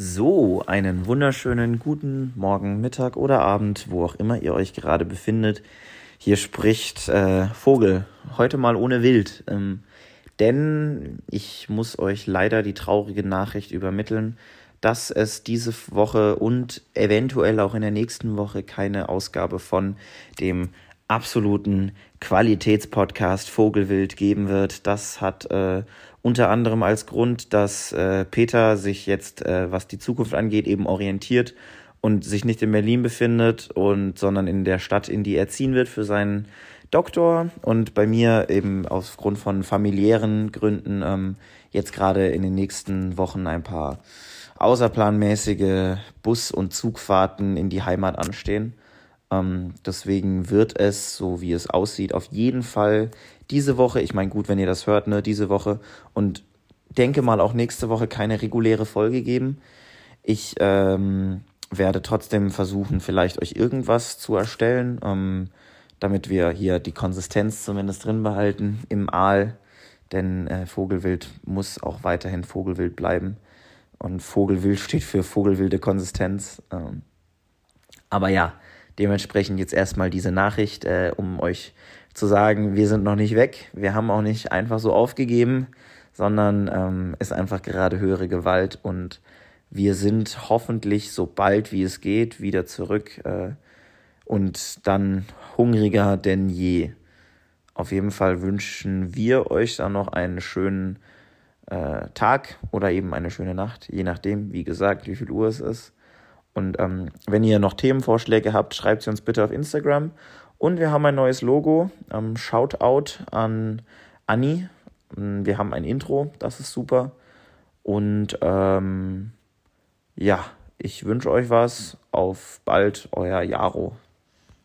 So, einen wunderschönen guten Morgen, Mittag oder Abend, wo auch immer ihr euch gerade befindet. Hier spricht äh, Vogel, heute mal ohne Wild. Ähm, denn ich muss euch leider die traurige Nachricht übermitteln, dass es diese Woche und eventuell auch in der nächsten Woche keine Ausgabe von dem absoluten Qualitätspodcast Vogelwild geben wird. Das hat äh, unter anderem als Grund, dass äh, Peter sich jetzt, äh, was die Zukunft angeht, eben orientiert und sich nicht in Berlin befindet und sondern in der Stadt, in die er ziehen wird für seinen Doktor und bei mir eben aufgrund von familiären Gründen ähm, jetzt gerade in den nächsten Wochen ein paar außerplanmäßige Bus- und Zugfahrten in die Heimat anstehen. Ähm, deswegen wird es, so wie es aussieht, auf jeden Fall diese Woche, ich meine, gut, wenn ihr das hört, ne, diese Woche und denke mal auch nächste Woche keine reguläre Folge geben. Ich ähm, werde trotzdem versuchen, vielleicht euch irgendwas zu erstellen, ähm, damit wir hier die Konsistenz zumindest drin behalten im Aal. Denn äh, Vogelwild muss auch weiterhin Vogelwild bleiben. Und Vogelwild steht für Vogelwilde Konsistenz. Ähm, aber ja, dementsprechend jetzt erstmal diese Nachricht, äh, um euch zu sagen, wir sind noch nicht weg, wir haben auch nicht einfach so aufgegeben, sondern ähm, ist einfach gerade höhere Gewalt und wir sind hoffentlich so bald wie es geht wieder zurück äh, und dann hungriger denn je. Auf jeden Fall wünschen wir euch dann noch einen schönen äh, Tag oder eben eine schöne Nacht, je nachdem, wie gesagt, wie viel Uhr es ist. Und ähm, wenn ihr noch Themenvorschläge habt, schreibt sie uns bitte auf Instagram und wir haben ein neues Logo. Ähm, Shoutout an Anni. Ähm, wir haben ein Intro, das ist super. Und ähm, ja, ich wünsche euch was. Auf bald, euer Jaro.